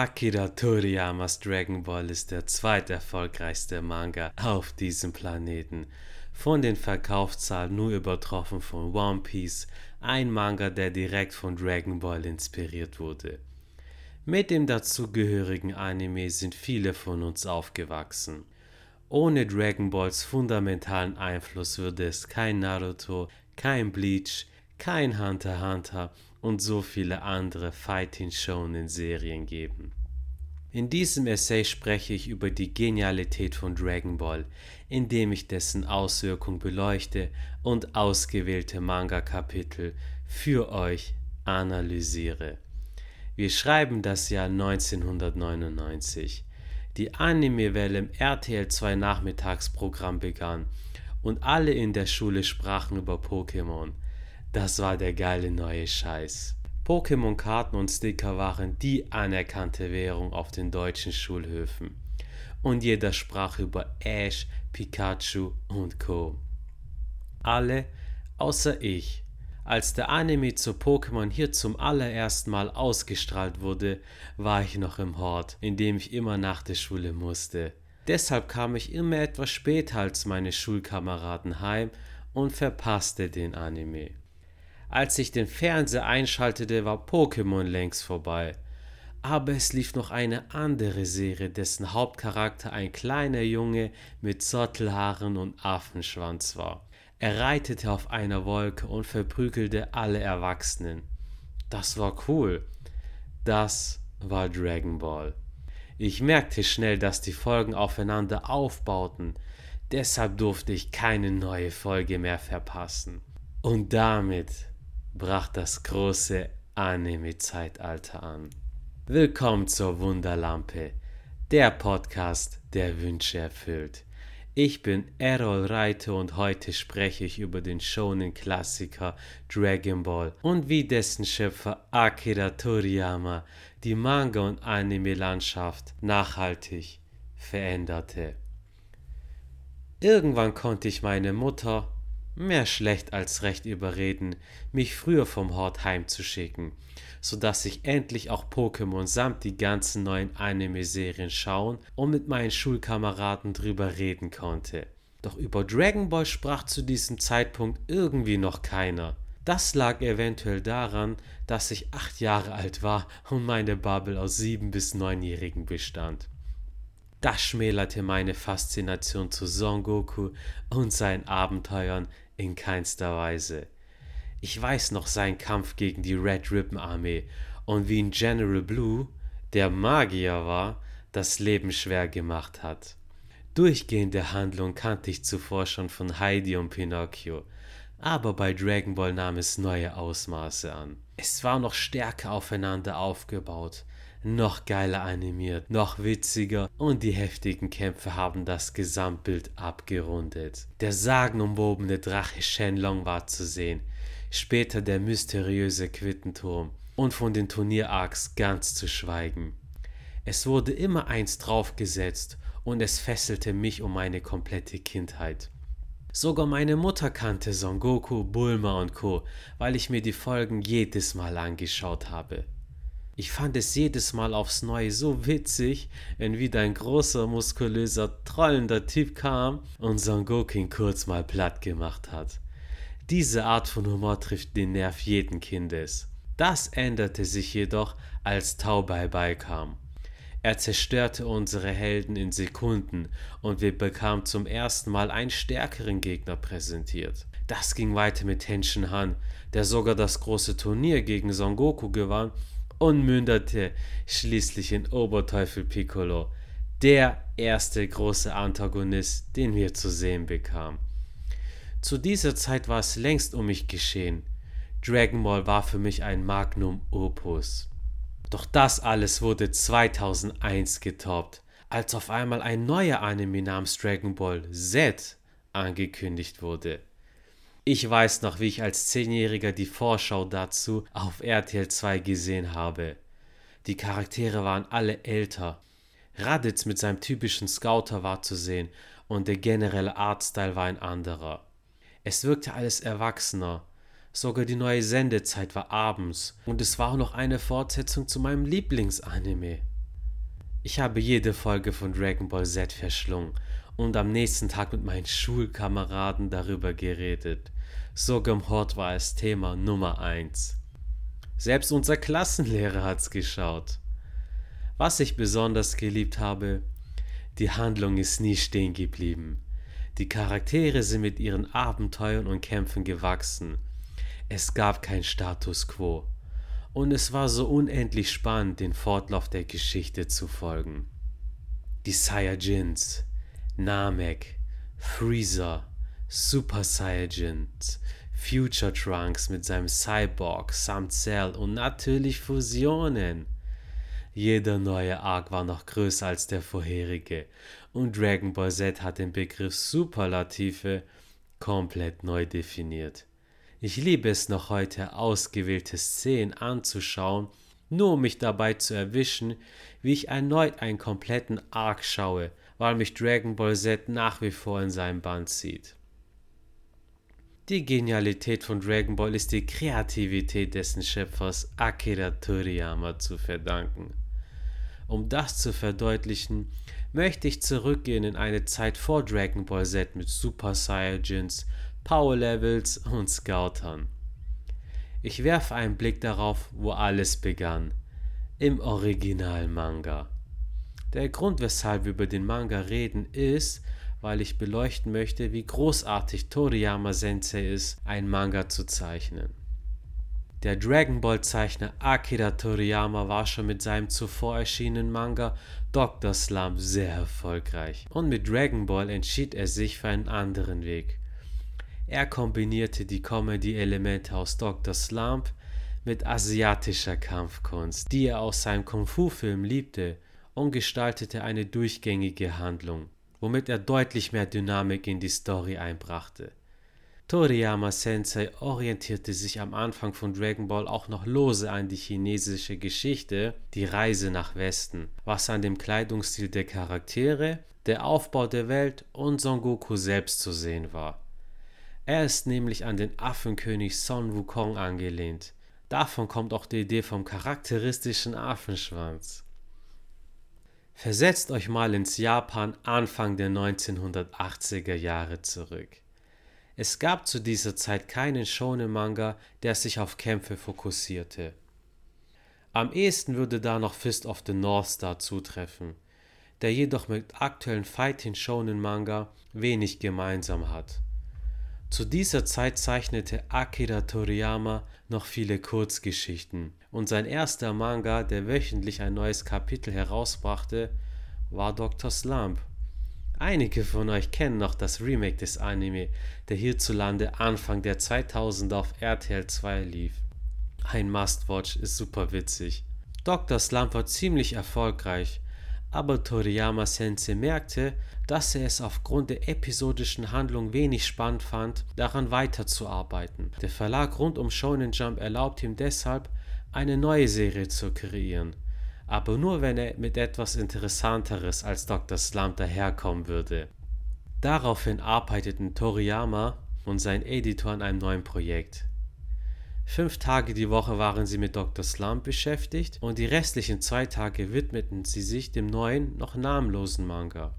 Akira Toriyamas Dragon Ball ist der zweiterfolgreichste Manga auf diesem Planeten. Von den Verkaufszahlen nur übertroffen von One Piece, ein Manga, der direkt von Dragon Ball inspiriert wurde. Mit dem dazugehörigen Anime sind viele von uns aufgewachsen. Ohne Dragon Balls fundamentalen Einfluss würde es kein Naruto, kein Bleach, kein Hunter x Hunter und so viele andere Fighting Shonen Serien geben. In diesem Essay spreche ich über die Genialität von Dragon Ball, indem ich dessen Auswirkung beleuchte und ausgewählte Manga-Kapitel für euch analysiere. Wir schreiben das Jahr 1999. Die Anime-Welle im RTL 2 Nachmittagsprogramm begann und alle in der Schule sprachen über Pokémon. Das war der geile neue Scheiß. Pokémon-Karten und Sticker waren die anerkannte Währung auf den deutschen Schulhöfen. Und jeder sprach über Ash, Pikachu und Co. Alle außer ich. Als der Anime zu Pokémon hier zum allerersten Mal ausgestrahlt wurde, war ich noch im Hort, in dem ich immer nach der Schule musste. Deshalb kam ich immer etwas später als meine Schulkameraden heim und verpasste den Anime. Als ich den Fernseher einschaltete, war Pokémon längst vorbei. Aber es lief noch eine andere Serie, dessen Hauptcharakter ein kleiner Junge mit Zottelhaaren und Affenschwanz war. Er reitete auf einer Wolke und verprügelte alle Erwachsenen. Das war cool. Das war Dragon Ball. Ich merkte schnell, dass die Folgen aufeinander aufbauten. Deshalb durfte ich keine neue Folge mehr verpassen. Und damit brach das große Anime-Zeitalter an. Willkommen zur Wunderlampe, der Podcast, der Wünsche erfüllt. Ich bin Errol Reiter und heute spreche ich über den Shonen-Klassiker Dragon Ball und wie dessen Schöpfer Akira Toriyama die Manga- und Anime-Landschaft nachhaltig veränderte. Irgendwann konnte ich meine Mutter mehr schlecht als recht überreden, mich früher vom Hort heimzuschicken, so dass ich endlich auch Pokémon samt die ganzen neuen Anime-Serien schauen und mit meinen Schulkameraden drüber reden konnte. Doch über Dragon Ball sprach zu diesem Zeitpunkt irgendwie noch keiner. Das lag eventuell daran, dass ich acht Jahre alt war und meine Bubble aus sieben bis neunjährigen bestand. Das schmälerte meine Faszination zu Son Goku und seinen Abenteuern in keinster Weise. Ich weiß noch seinen Kampf gegen die Red Ribbon Armee und wie ihn General Blue, der Magier war, das Leben schwer gemacht hat. Durchgehende Handlung kannte ich zuvor schon von Heidi und Pinocchio, aber bei Dragon Ball nahm es neue Ausmaße an. Es war noch stärker aufeinander aufgebaut, noch geiler animiert, noch witziger und die heftigen Kämpfe haben das Gesamtbild abgerundet. Der sagenumwobene Drache Shenlong war zu sehen, später der mysteriöse Quittenturm und von den Turnierarcs ganz zu schweigen. Es wurde immer eins draufgesetzt und es fesselte mich um meine komplette Kindheit. Sogar meine Mutter kannte Son Goku, Bulma und Co., weil ich mir die Folgen jedes Mal angeschaut habe. Ich fand es jedes Mal aufs Neue so witzig, wenn wieder ein großer, muskulöser, trollender Typ kam und Son Goku kurz mal platt gemacht hat. Diese Art von Humor trifft den Nerv jeden Kindes. Das änderte sich jedoch, als Tau Bai kam. Er zerstörte unsere Helden in Sekunden und wir bekamen zum ersten Mal einen stärkeren Gegner präsentiert. Das ging weiter mit Tenshin Han, der sogar das große Turnier gegen Son Goku gewann und mündete schließlich in Oberteufel Piccolo, der erste große Antagonist, den wir zu sehen bekamen. Zu dieser Zeit war es längst um mich geschehen. Dragon Ball war für mich ein Magnum Opus. Doch das alles wurde 2001 getoppt, als auf einmal ein neuer Anime namens Dragon Ball Z angekündigt wurde. Ich weiß noch, wie ich als Zehnjähriger die Vorschau dazu auf RTL 2 gesehen habe. Die Charaktere waren alle älter. Raditz mit seinem typischen Scouter war zu sehen und der generelle Artstyle war ein anderer. Es wirkte alles erwachsener. Sogar die neue Sendezeit war abends und es war auch noch eine Fortsetzung zu meinem Lieblingsanime. Ich habe jede Folge von Dragon Ball Z verschlungen und am nächsten Tag mit meinen Schulkameraden darüber geredet. Im Hort war es Thema Nummer 1. Selbst unser Klassenlehrer hat's geschaut. Was ich besonders geliebt habe, die Handlung ist nie stehen geblieben. Die Charaktere sind mit ihren Abenteuern und Kämpfen gewachsen. Es gab kein Status quo. Und es war so unendlich spannend, den Fortlauf der Geschichte zu folgen. Die Saiyajins, Namek, Freezer, Super Saiyajins, Future Trunks mit seinem Cyborg samt Cell und natürlich Fusionen. Jeder neue Arc war noch größer als der vorherige und Dragon Ball Z hat den Begriff Superlative komplett neu definiert. Ich liebe es noch heute, ausgewählte Szenen anzuschauen, nur um mich dabei zu erwischen, wie ich erneut einen kompletten Arc schaue, weil mich Dragon Ball Z nach wie vor in seinem Band zieht. Die Genialität von Dragon Ball ist die Kreativität dessen Schöpfers Akira Toriyama zu verdanken. Um das zu verdeutlichen, möchte ich zurückgehen in eine Zeit vor Dragon Ball Z mit Super Saiyajins, Power Levels und Scoutern. Ich werfe einen Blick darauf, wo alles begann. Im Original-Manga. Der Grund, weshalb wir über den Manga reden, ist, weil ich beleuchten möchte, wie großartig Toriyama Sensei ist, ein Manga zu zeichnen. Der Dragon Ball Zeichner Akira Toriyama war schon mit seinem zuvor erschienenen Manga Dr. Slump sehr erfolgreich und mit Dragon Ball entschied er sich für einen anderen Weg. Er kombinierte die Comedy-Elemente aus Dr. Slump mit asiatischer Kampfkunst, die er aus seinem Kung-Fu-Film liebte, und gestaltete eine durchgängige Handlung womit er deutlich mehr Dynamik in die Story einbrachte. Toriyama Sensei orientierte sich am Anfang von Dragon Ball auch noch lose an die chinesische Geschichte, die Reise nach Westen, was an dem Kleidungsstil der Charaktere, der Aufbau der Welt und Son Goku selbst zu sehen war. Er ist nämlich an den Affenkönig Son Wukong angelehnt. Davon kommt auch die Idee vom charakteristischen Affenschwanz. Versetzt euch mal ins Japan Anfang der 1980er Jahre zurück. Es gab zu dieser Zeit keinen Shonen-Manga, der sich auf Kämpfe fokussierte. Am ehesten würde da noch Fist of the North Star zutreffen, der jedoch mit aktuellen Fighting Shonen Manga wenig gemeinsam hat. Zu dieser Zeit zeichnete Akira Toriyama noch viele Kurzgeschichten und sein erster Manga, der wöchentlich ein neues Kapitel herausbrachte, war Dr. Slump. Einige von euch kennen noch das Remake des Anime, der hierzulande Anfang der 2000 auf RTL 2 lief. Ein Must-Watch ist super witzig. Dr. Slump war ziemlich erfolgreich aber Toriyama Sensei merkte, dass er es aufgrund der episodischen Handlung wenig spannend fand, daran weiterzuarbeiten. Der Verlag rund um Shonen Jump erlaubt ihm deshalb, eine neue Serie zu kreieren, aber nur wenn er mit etwas Interessanteres als Dr. Slump daherkommen würde. Daraufhin arbeiteten Toriyama und sein Editor an einem neuen Projekt. Fünf Tage die Woche waren sie mit Dr. Slump beschäftigt und die restlichen zwei Tage widmeten sie sich dem neuen, noch namenlosen Manga.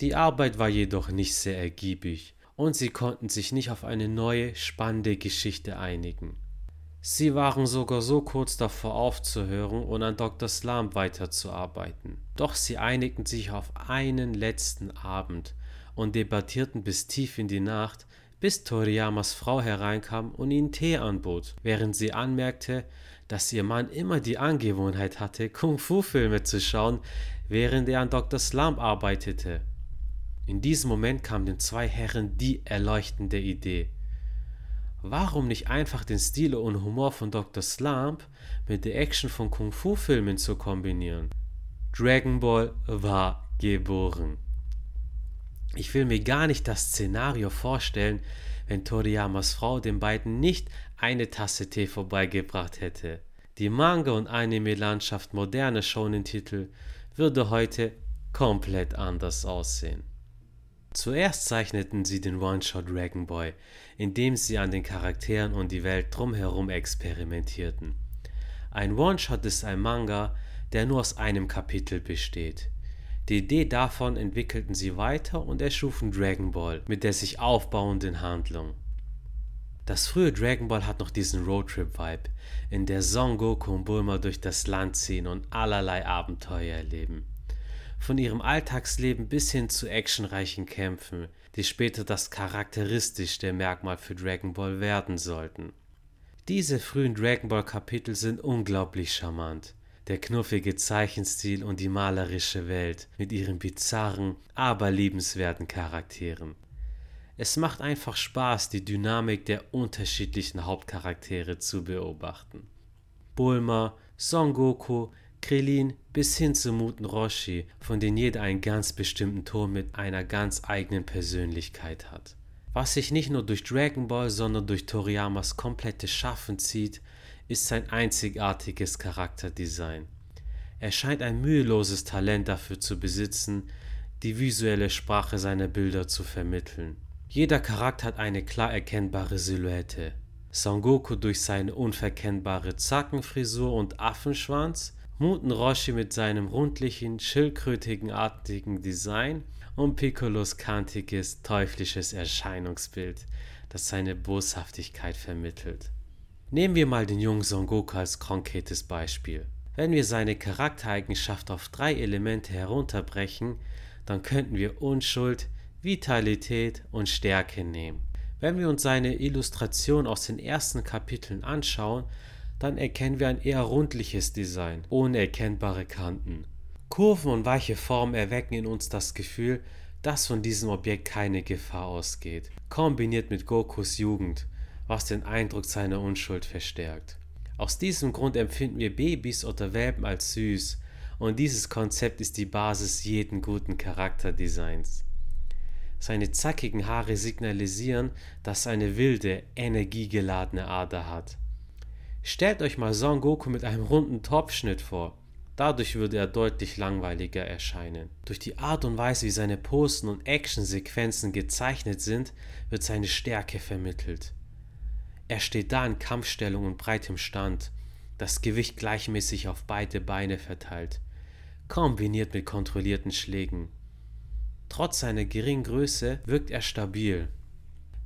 Die Arbeit war jedoch nicht sehr ergiebig und sie konnten sich nicht auf eine neue, spannende Geschichte einigen. Sie waren sogar so kurz davor aufzuhören und an Dr. Slump weiterzuarbeiten. Doch sie einigten sich auf einen letzten Abend und debattierten bis tief in die Nacht, bis Toriyamas Frau hereinkam und ihnen Tee anbot, während sie anmerkte, dass ihr Mann immer die Angewohnheit hatte, Kung-Fu-Filme zu schauen, während er an Dr. Slump arbeitete. In diesem Moment kam den zwei Herren die erleuchtende Idee. Warum nicht einfach den Stil und Humor von Dr. Slump mit der Action von Kung-Fu-Filmen zu kombinieren? Dragon Ball war geboren. Ich will mir gar nicht das Szenario vorstellen, wenn Toriyamas Frau den beiden nicht eine Tasse Tee vorbeigebracht hätte. Die Manga- und Anime-Landschaft moderner Shonen-Titel würde heute komplett anders aussehen. Zuerst zeichneten sie den One-Shot Dragon Boy, indem sie an den Charakteren und die Welt drumherum experimentierten. Ein One-Shot ist ein Manga, der nur aus einem Kapitel besteht. Die Idee davon entwickelten sie weiter und erschufen Dragon Ball mit der sich aufbauenden Handlung. Das frühe Dragon Ball hat noch diesen Roadtrip-Vibe, in der Son Goku und Bulma durch das Land ziehen und allerlei Abenteuer erleben. Von ihrem Alltagsleben bis hin zu actionreichen Kämpfen, die später das charakteristischste Merkmal für Dragon Ball werden sollten. Diese frühen Dragon Ball Kapitel sind unglaublich charmant. Der knuffige Zeichenstil und die malerische Welt mit ihren bizarren, aber liebenswerten Charakteren. Es macht einfach Spaß, die Dynamik der unterschiedlichen Hauptcharaktere zu beobachten. Bulma, Son Goku, Krillin bis hin zu Muten Roshi, von denen jeder einen ganz bestimmten Ton mit einer ganz eigenen Persönlichkeit hat. Was sich nicht nur durch Dragon Ball, sondern durch Toriyamas komplettes Schaffen zieht, ist sein einzigartiges Charakterdesign. Er scheint ein müheloses Talent dafür zu besitzen, die visuelle Sprache seiner Bilder zu vermitteln. Jeder Charakter hat eine klar erkennbare Silhouette. Son Goku durch seine unverkennbare Zackenfrisur und Affenschwanz, Muten Roshi mit seinem rundlichen, schildkrötigen artigen Design und Piccolos kantiges, teuflisches Erscheinungsbild, das seine Boshaftigkeit vermittelt. Nehmen wir mal den jungen Son Goku als konkretes Beispiel. Wenn wir seine Charaktereigenschaft auf drei Elemente herunterbrechen, dann könnten wir Unschuld, Vitalität und Stärke nehmen. Wenn wir uns seine Illustration aus den ersten Kapiteln anschauen, dann erkennen wir ein eher rundliches Design, ohne erkennbare Kanten. Kurven und weiche Formen erwecken in uns das Gefühl, dass von diesem Objekt keine Gefahr ausgeht, kombiniert mit Gokus Jugend, was den Eindruck seiner Unschuld verstärkt. Aus diesem Grund empfinden wir Babys oder Welpen als süß, und dieses Konzept ist die Basis jeden guten Charakterdesigns. Seine zackigen Haare signalisieren, dass er eine wilde, energiegeladene Ader hat. Stellt euch mal Son Goku mit einem runden Topfschnitt vor. Dadurch würde er deutlich langweiliger erscheinen. Durch die Art und Weise, wie seine Posten und Actionsequenzen gezeichnet sind, wird seine Stärke vermittelt. Er steht da in Kampfstellung und breitem Stand, das Gewicht gleichmäßig auf beide Beine verteilt, kombiniert mit kontrollierten Schlägen. Trotz seiner geringen Größe wirkt er stabil.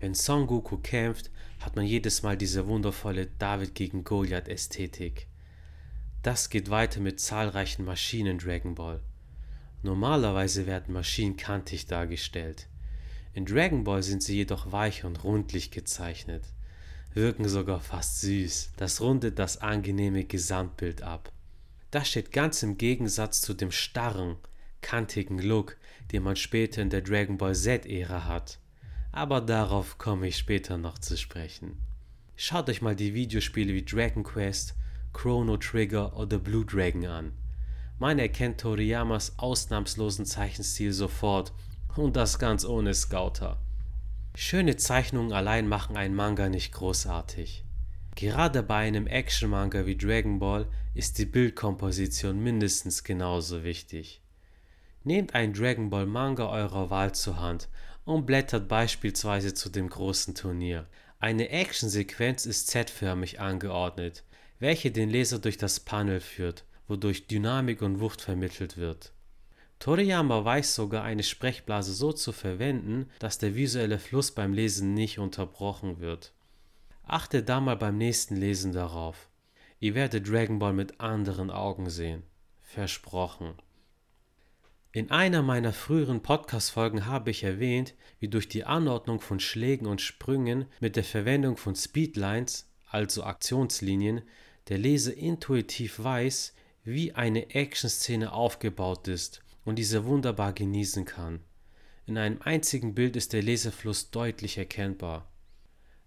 Wenn Son Goku kämpft, hat man jedes Mal diese wundervolle David gegen Goliath Ästhetik. Das geht weiter mit zahlreichen Maschinen Dragon Ball. Normalerweise werden Maschinen kantig dargestellt. In Dragon Ball sind sie jedoch weich und rundlich gezeichnet, wirken sogar fast süß. Das rundet das angenehme Gesamtbild ab. Das steht ganz im Gegensatz zu dem starren, kantigen Look, den man später in der Dragon Ball Z-Ära hat. Aber darauf komme ich später noch zu sprechen. Schaut euch mal die Videospiele wie Dragon Quest Chrono Trigger oder Blue Dragon an. Man erkennt Toriyamas ausnahmslosen Zeichenstil sofort und das ganz ohne Scouter. Schöne Zeichnungen allein machen einen Manga nicht großartig. Gerade bei einem Action-Manga wie Dragon Ball ist die Bildkomposition mindestens genauso wichtig. Nehmt einen Dragon Ball Manga eurer Wahl zur Hand und blättert beispielsweise zu dem großen Turnier. Eine Actionsequenz ist Z-förmig angeordnet, welche den Leser durch das Panel führt, wodurch Dynamik und Wucht vermittelt wird. Toriyama weiß sogar eine Sprechblase so zu verwenden, dass der visuelle Fluss beim Lesen nicht unterbrochen wird. Achte da mal beim nächsten Lesen darauf. Ihr werdet Dragon Ball mit anderen Augen sehen. Versprochen. In einer meiner früheren Podcast-Folgen habe ich erwähnt, wie durch die Anordnung von Schlägen und Sprüngen mit der Verwendung von Speedlines, also Aktionslinien, der Leser intuitiv weiß, wie eine Action-Szene aufgebaut ist und diese wunderbar genießen kann. In einem einzigen Bild ist der Lesefluss deutlich erkennbar.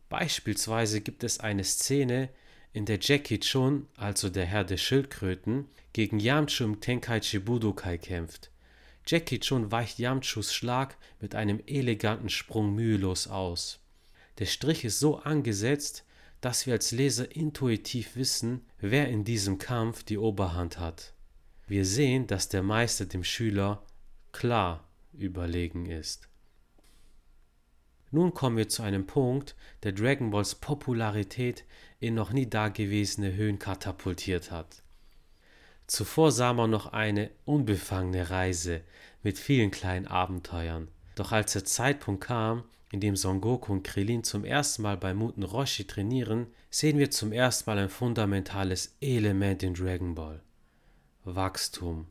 Beispielsweise gibt es eine Szene, in der Jackie Chun, also der Herr der Schildkröten, gegen Yamchu im Tenkaichi Budokai kämpft. Jackie Chun weicht Yamchus Schlag mit einem eleganten Sprung mühelos aus. Der Strich ist so angesetzt, dass wir als Leser intuitiv wissen, wer in diesem Kampf die Oberhand hat. Wir sehen, dass der Meister dem Schüler klar überlegen ist. Nun kommen wir zu einem Punkt, der Dragon Balls Popularität in noch nie dagewesene Höhen katapultiert hat. Zuvor sah man noch eine unbefangene Reise mit vielen kleinen Abenteuern. Doch als der Zeitpunkt kam, in dem Son Goku und Krillin zum ersten Mal bei Muten Roshi trainieren, sehen wir zum ersten Mal ein fundamentales Element in Dragon Ball. Wachstum.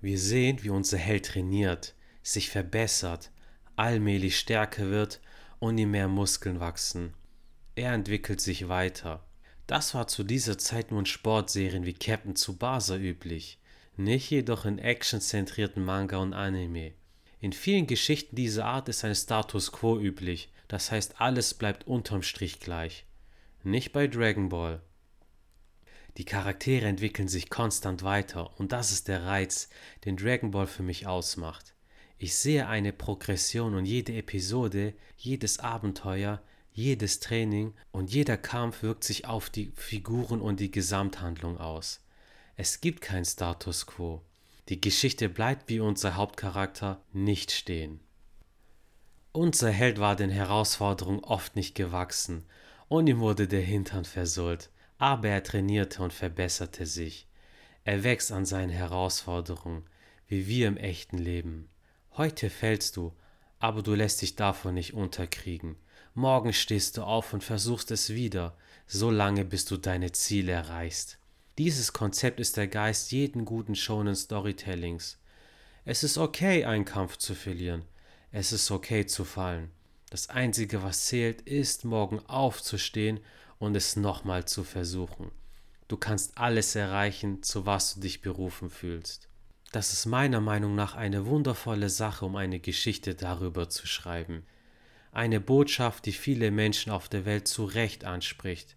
Wir sehen, wie unser Held trainiert, sich verbessert, allmählich stärker wird und ihm mehr Muskeln wachsen. Er entwickelt sich weiter. Das war zu dieser Zeit nur in Sportserien wie Captain Tsubasa üblich, nicht jedoch in actionzentrierten Manga und Anime. In vielen Geschichten dieser Art ist ein Status quo üblich, das heißt alles bleibt unterm Strich gleich. Nicht bei Dragon Ball. Die Charaktere entwickeln sich konstant weiter und das ist der Reiz, den Dragon Ball für mich ausmacht. Ich sehe eine Progression und jede Episode, jedes Abenteuer, jedes Training und jeder Kampf wirkt sich auf die Figuren und die Gesamthandlung aus. Es gibt kein Status quo. Die Geschichte bleibt wie unser Hauptcharakter nicht stehen. Unser Held war den Herausforderungen oft nicht gewachsen und ihm wurde der Hintern versohlt, aber er trainierte und verbesserte sich. Er wächst an seinen Herausforderungen, wie wir im echten Leben. Heute fällst du, aber du lässt dich davon nicht unterkriegen. Morgen stehst du auf und versuchst es wieder, so lange bis du deine Ziele erreichst. Dieses Konzept ist der Geist jeden guten Shonen Storytellings. Es ist okay, einen Kampf zu verlieren. Es ist okay zu fallen. Das Einzige, was zählt, ist, morgen aufzustehen und es nochmal zu versuchen. Du kannst alles erreichen, zu was du dich berufen fühlst. Das ist meiner Meinung nach eine wundervolle Sache, um eine Geschichte darüber zu schreiben. Eine Botschaft, die viele Menschen auf der Welt zu Recht anspricht.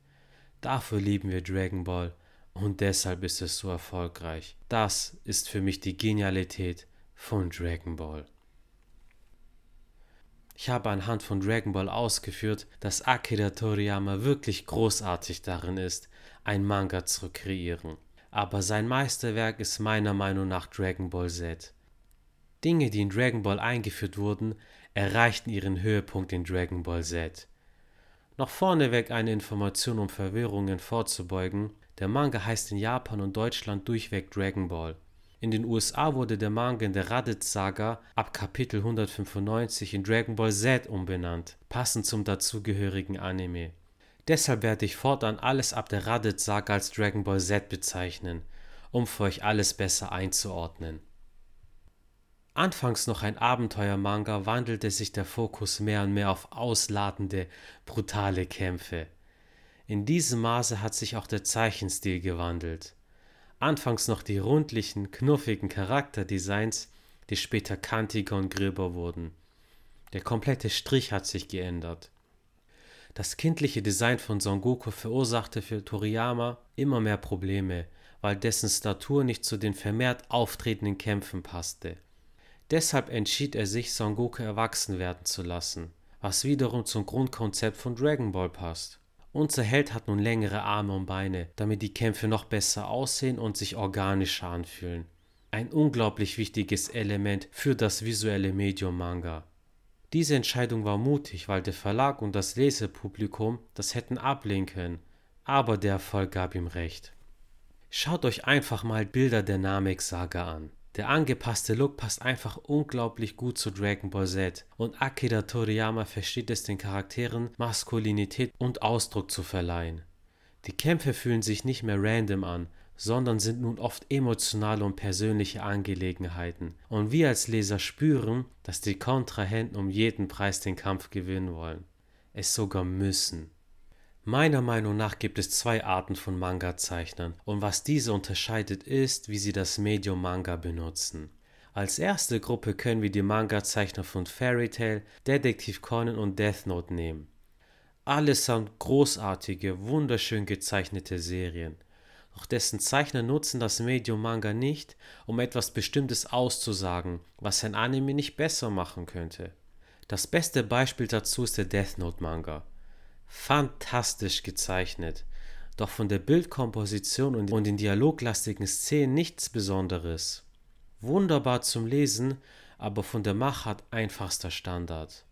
Dafür lieben wir Dragon Ball und deshalb ist es so erfolgreich. Das ist für mich die Genialität von Dragon Ball. Ich habe anhand von Dragon Ball ausgeführt, dass Akira Toriyama wirklich großartig darin ist, ein Manga zu kreieren aber sein Meisterwerk ist meiner Meinung nach Dragon Ball Z. Dinge, die in Dragon Ball eingeführt wurden, erreichten ihren Höhepunkt in Dragon Ball Z. Noch vorneweg eine Information, um Verwirrungen vorzubeugen. Der Manga heißt in Japan und Deutschland durchweg Dragon Ball. In den USA wurde der Manga in der Raditz-Saga ab Kapitel 195 in Dragon Ball Z umbenannt, passend zum dazugehörigen Anime. Deshalb werde ich fortan alles ab der Raditz-Saga als Dragon Ball Z bezeichnen, um für euch alles besser einzuordnen. Anfangs noch ein Abenteuer-Manga wandelte sich der Fokus mehr und mehr auf ausladende, brutale Kämpfe. In diesem Maße hat sich auch der Zeichenstil gewandelt. Anfangs noch die rundlichen, knuffigen Charakterdesigns, die später kantiger und gröber wurden. Der komplette Strich hat sich geändert. Das kindliche Design von Son Goku verursachte für Toriyama immer mehr Probleme, weil dessen Statur nicht zu den vermehrt auftretenden Kämpfen passte. Deshalb entschied er sich, Son Goku erwachsen werden zu lassen, was wiederum zum Grundkonzept von Dragon Ball passt. Unser Held hat nun längere Arme und Beine, damit die Kämpfe noch besser aussehen und sich organischer anfühlen. Ein unglaublich wichtiges Element für das visuelle Medium Manga. Diese Entscheidung war mutig, weil der Verlag und das Lesepublikum das hätten ablehnen können, aber der Erfolg gab ihm recht. Schaut euch einfach mal Bilder der Namek-Saga an. Der angepasste Look passt einfach unglaublich gut zu Dragon Ball Z und Akira Toriyama versteht es den Charakteren Maskulinität und Ausdruck zu verleihen. Die Kämpfe fühlen sich nicht mehr random an, sondern sind nun oft emotionale und persönliche Angelegenheiten. Und wir als Leser spüren, dass die Kontrahenten um jeden Preis den Kampf gewinnen wollen. Es sogar müssen. Meiner Meinung nach gibt es zwei Arten von Manga-Zeichnern und was diese unterscheidet ist, wie sie das Medium Manga benutzen. Als erste Gruppe können wir die Manga-Zeichner von Fairy Tail, Detective Conan und Death Note nehmen. Allesamt großartige, wunderschön gezeichnete Serien. Doch dessen Zeichner nutzen das Medium Manga nicht, um etwas Bestimmtes auszusagen, was ein Anime nicht besser machen könnte. Das beste Beispiel dazu ist der Death Note Manga. Fantastisch gezeichnet, doch von der Bildkomposition und den dialoglastigen Szenen nichts Besonderes. Wunderbar zum Lesen, aber von der Machart einfachster Standard.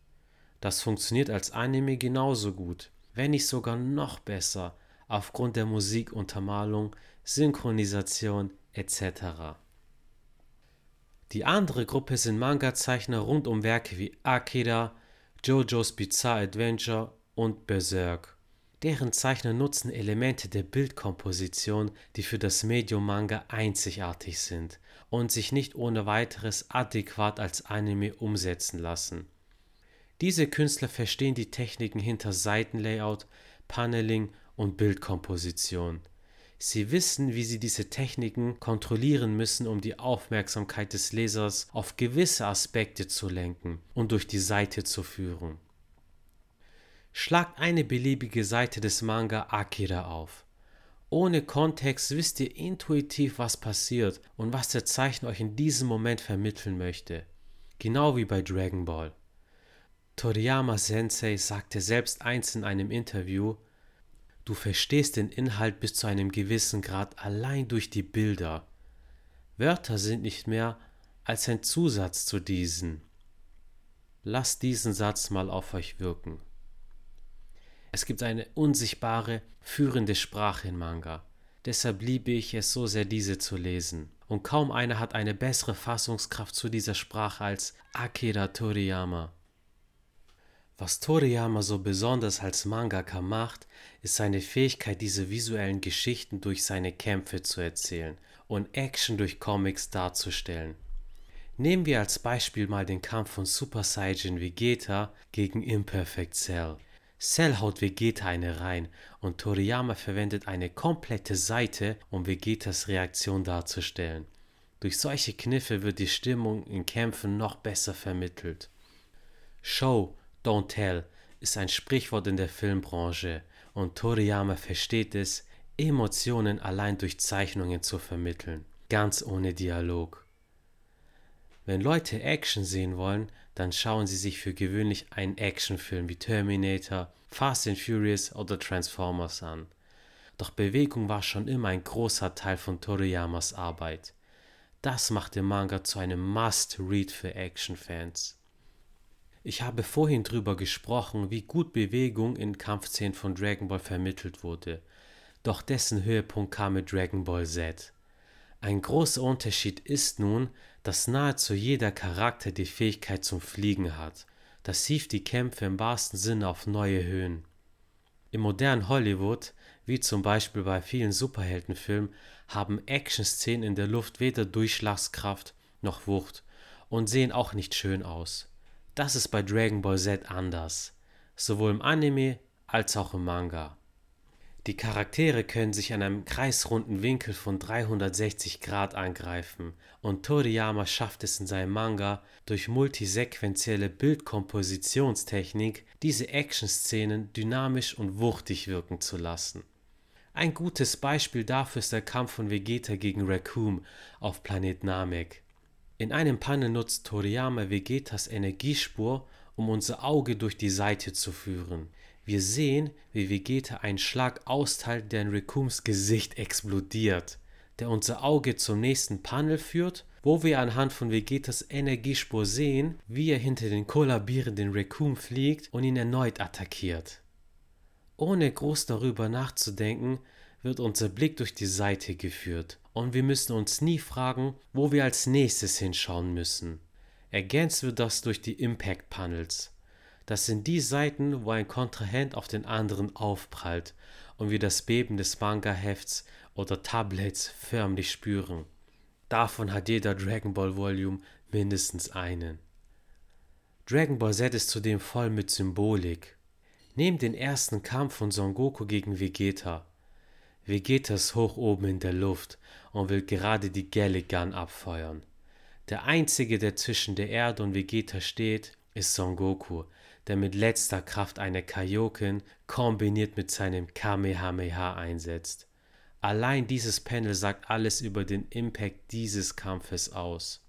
Das funktioniert als Anime genauso gut, wenn nicht sogar noch besser, aufgrund der Musikuntermalung, Synchronisation, etc. Die andere Gruppe sind Manga-Zeichner rund um Werke wie Akira, JoJo's Bizarre Adventure und Berserk. Deren Zeichner nutzen Elemente der Bildkomposition, die für das Medium Manga einzigartig sind und sich nicht ohne weiteres adäquat als Anime umsetzen lassen. Diese Künstler verstehen die Techniken hinter Seitenlayout, Paneling und Bildkomposition. Sie wissen, wie sie diese Techniken kontrollieren müssen, um die Aufmerksamkeit des Lesers auf gewisse Aspekte zu lenken und durch die Seite zu führen. Schlagt eine beliebige Seite des Manga Akira auf. Ohne Kontext wisst ihr intuitiv, was passiert und was der Zeichner euch in diesem Moment vermitteln möchte. Genau wie bei Dragon Ball. Toriyama Sensei sagte selbst eins in einem Interview, du verstehst den Inhalt bis zu einem gewissen Grad allein durch die Bilder. Wörter sind nicht mehr als ein Zusatz zu diesen. Lasst diesen Satz mal auf euch wirken. Es gibt eine unsichtbare, führende Sprache in Manga. Deshalb liebe ich es so sehr, diese zu lesen. Und kaum einer hat eine bessere Fassungskraft zu dieser Sprache als Akira Toriyama. Was Toriyama so besonders als Mangaka macht, ist seine Fähigkeit, diese visuellen Geschichten durch seine Kämpfe zu erzählen und Action durch Comics darzustellen. Nehmen wir als Beispiel mal den Kampf von Super Saiyan Vegeta gegen Imperfect Cell. Cell haut Vegeta eine rein und Toriyama verwendet eine komplette Seite, um Vegetas Reaktion darzustellen. Durch solche Kniffe wird die Stimmung in Kämpfen noch besser vermittelt. Show, don't tell ist ein Sprichwort in der Filmbranche und Toriyama versteht es, Emotionen allein durch Zeichnungen zu vermitteln, ganz ohne Dialog. Wenn Leute Action sehen wollen, dann schauen sie sich für gewöhnlich einen Actionfilm wie Terminator, Fast and Furious oder Transformers an. Doch Bewegung war schon immer ein großer Teil von Toriyamas Arbeit. Das macht den Manga zu einem Must-Read für Actionfans. Ich habe vorhin drüber gesprochen, wie gut Bewegung in Kampfszenen von Dragon Ball vermittelt wurde. Doch dessen Höhepunkt kam mit Dragon Ball Z. Ein großer Unterschied ist nun, dass nahezu jeder Charakter die Fähigkeit zum Fliegen hat. Das hieft die Kämpfe im wahrsten Sinne auf neue Höhen. Im modernen Hollywood, wie zum Beispiel bei vielen Superheldenfilmen, haben Actionszenen in der Luft weder Durchschlagskraft noch Wucht und sehen auch nicht schön aus. Das ist bei Dragon Ball Z anders, sowohl im Anime als auch im Manga. Die Charaktere können sich an einem kreisrunden Winkel von 360 Grad angreifen und Toriyama schafft es in seinem Manga durch multisequentielle Bildkompositionstechnik diese Actionszenen dynamisch und wuchtig wirken zu lassen. Ein gutes Beispiel dafür ist der Kampf von Vegeta gegen Raccoon auf Planet Namek. In einem Panel nutzt Toriyama Vegetas Energiespur, um unser Auge durch die Seite zu führen. Wir sehen, wie Vegeta einen Schlag austeilt, der in Recoums Gesicht explodiert, der unser Auge zum nächsten Panel führt, wo wir anhand von Vegetas Energiespur sehen, wie er hinter den kollabierenden Recoom fliegt und ihn erneut attackiert. Ohne groß darüber nachzudenken, wird unser Blick durch die Seite geführt und wir müssen uns nie fragen, wo wir als nächstes hinschauen müssen. Ergänzt wird das durch die Impact Panels. Das sind die Seiten, wo ein Kontrahent auf den anderen aufprallt und wir das Beben des Manga-Hefts oder Tablets förmlich spüren. Davon hat jeder Dragon Ball Volume mindestens einen. Dragon Ball Z ist zudem voll mit Symbolik. Nehmt den ersten Kampf von Son Goku gegen Vegeta. Vegeta ist hoch oben in der Luft und will gerade die Galley Gun abfeuern. Der einzige, der zwischen der Erde und Vegeta steht, ist Son Goku, der mit letzter Kraft eine Kaioken kombiniert mit seinem Kamehameha einsetzt. Allein dieses Panel sagt alles über den Impact dieses Kampfes aus.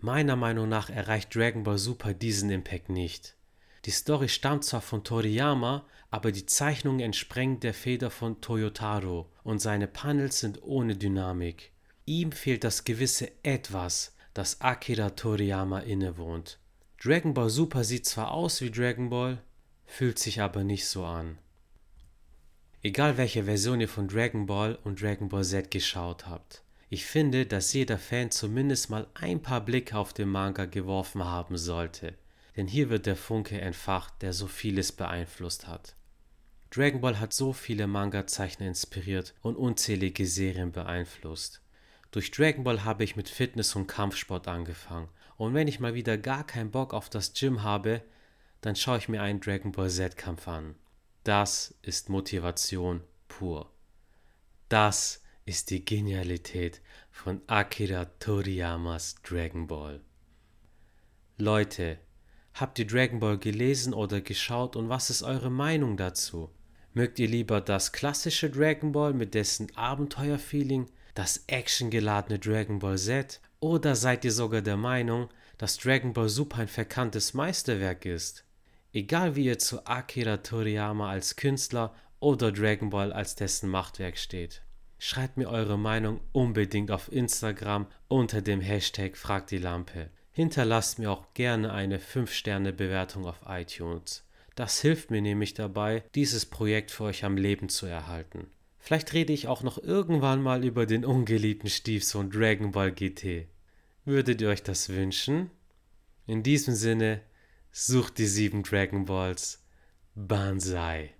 Meiner Meinung nach erreicht Dragon Ball Super diesen Impact nicht. Die Story stammt zwar von Toriyama, aber die Zeichnungen entsprengen der Feder von Toyotaro und seine Panels sind ohne Dynamik. Ihm fehlt das gewisse Etwas, das Akira Toriyama innewohnt. Dragon Ball Super sieht zwar aus wie Dragon Ball, fühlt sich aber nicht so an. Egal welche Version ihr von Dragon Ball und Dragon Ball Z geschaut habt, Ich finde, dass jeder Fan zumindest mal ein paar Blicke auf den Manga geworfen haben sollte, denn hier wird der Funke entfacht, der so vieles beeinflusst hat. Dragon Ball hat so viele Manga-Zeichner inspiriert und unzählige Serien beeinflusst. Durch Dragon Ball habe ich mit Fitness und Kampfsport angefangen. Und wenn ich mal wieder gar keinen Bock auf das Gym habe, dann schaue ich mir einen Dragon Ball Z-Kampf an. Das ist Motivation pur. Das ist die Genialität von Akira Toriyamas Dragon Ball. Leute, habt ihr Dragon Ball gelesen oder geschaut und was ist eure Meinung dazu? Mögt ihr lieber das klassische Dragon Ball mit dessen Abenteuerfeeling, das actiongeladene Dragon Ball Z oder seid ihr sogar der Meinung, dass Dragon Ball Super ein verkanntes Meisterwerk ist? Egal wie ihr zu Akira Toriyama als Künstler oder Dragon Ball als dessen Machtwerk steht. Schreibt mir eure Meinung unbedingt auf Instagram unter dem Hashtag Frag die Lampe. Hinterlasst mir auch gerne eine 5-Sterne-Bewertung auf iTunes. Das hilft mir nämlich dabei, dieses Projekt für euch am Leben zu erhalten. Vielleicht rede ich auch noch irgendwann mal über den ungeliebten Stiefsohn Dragon Ball GT. Würdet ihr euch das wünschen? In diesem Sinne, sucht die sieben Dragon Balls. Banzai.